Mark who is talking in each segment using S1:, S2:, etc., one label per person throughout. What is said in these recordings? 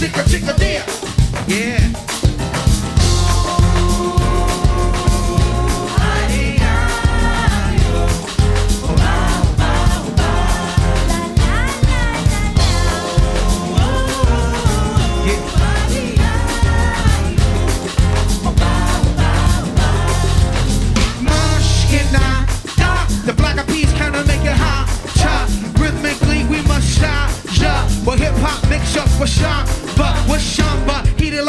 S1: chicka chicka deer. Yeah.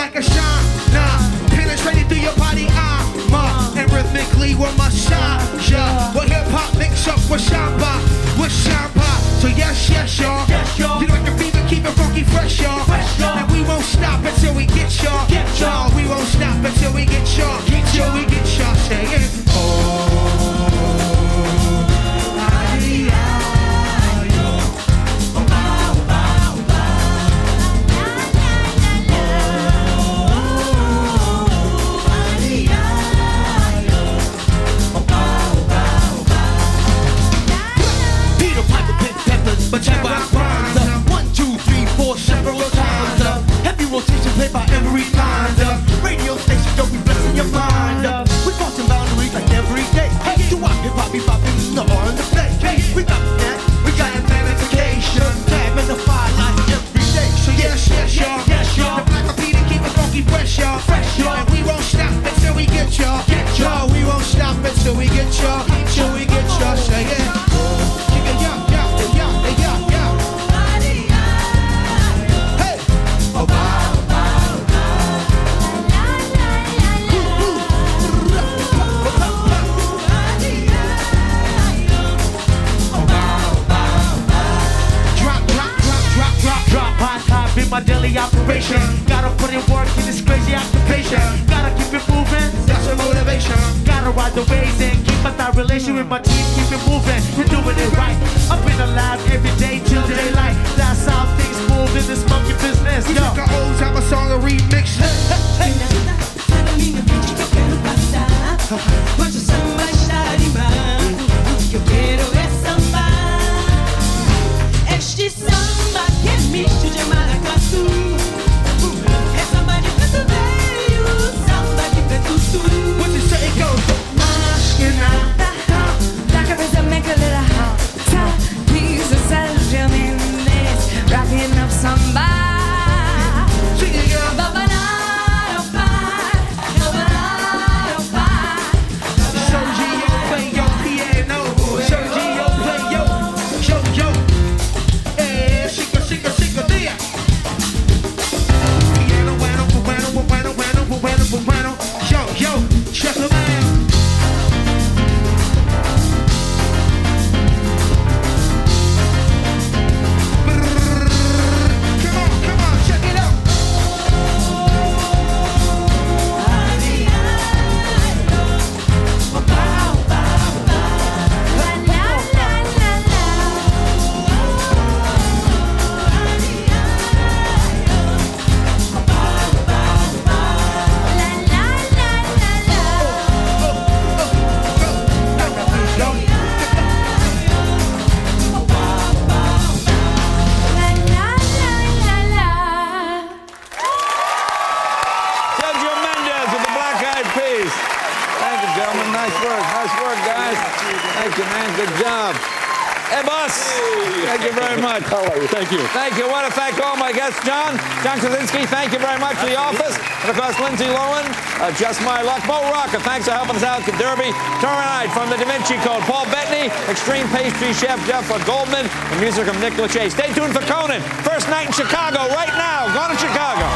S1: Like a shine. Nah, penetrating through your body, ah, armor. And rhythmically we're massage. What hip hop mix up with samba, with
S2: samba. My daily operation. Gotta put in work in this crazy occupation. Gotta keep it moving.
S1: That's a motivation.
S2: Gotta ride the waves and keep my tight relation with my team. Keep it moving. We're doing it right. I've been alive every day till daylight. That's how things move in this monkey business.
S1: We took an old time of song and remix.
S3: Gentlemen. Nice work. Nice work, guys. Thank you, man. Good job. Hey, boss. Thank you very much. How are you?
S4: Thank you.
S3: Thank you. I want to thank all my guests. John, John Krasinski, thank you very much for the office. And of course, Lindsay Lohan, uh, Just My Luck. Mo Rocca, thanks for helping us out at the Derby. Tomorrow night from the Da Vinci Code. Paul Bettany, Extreme Pastry Chef Jeff Goldman, the music from Nick Lachey. Stay tuned for Conan. First night in Chicago right now. Going to Chicago.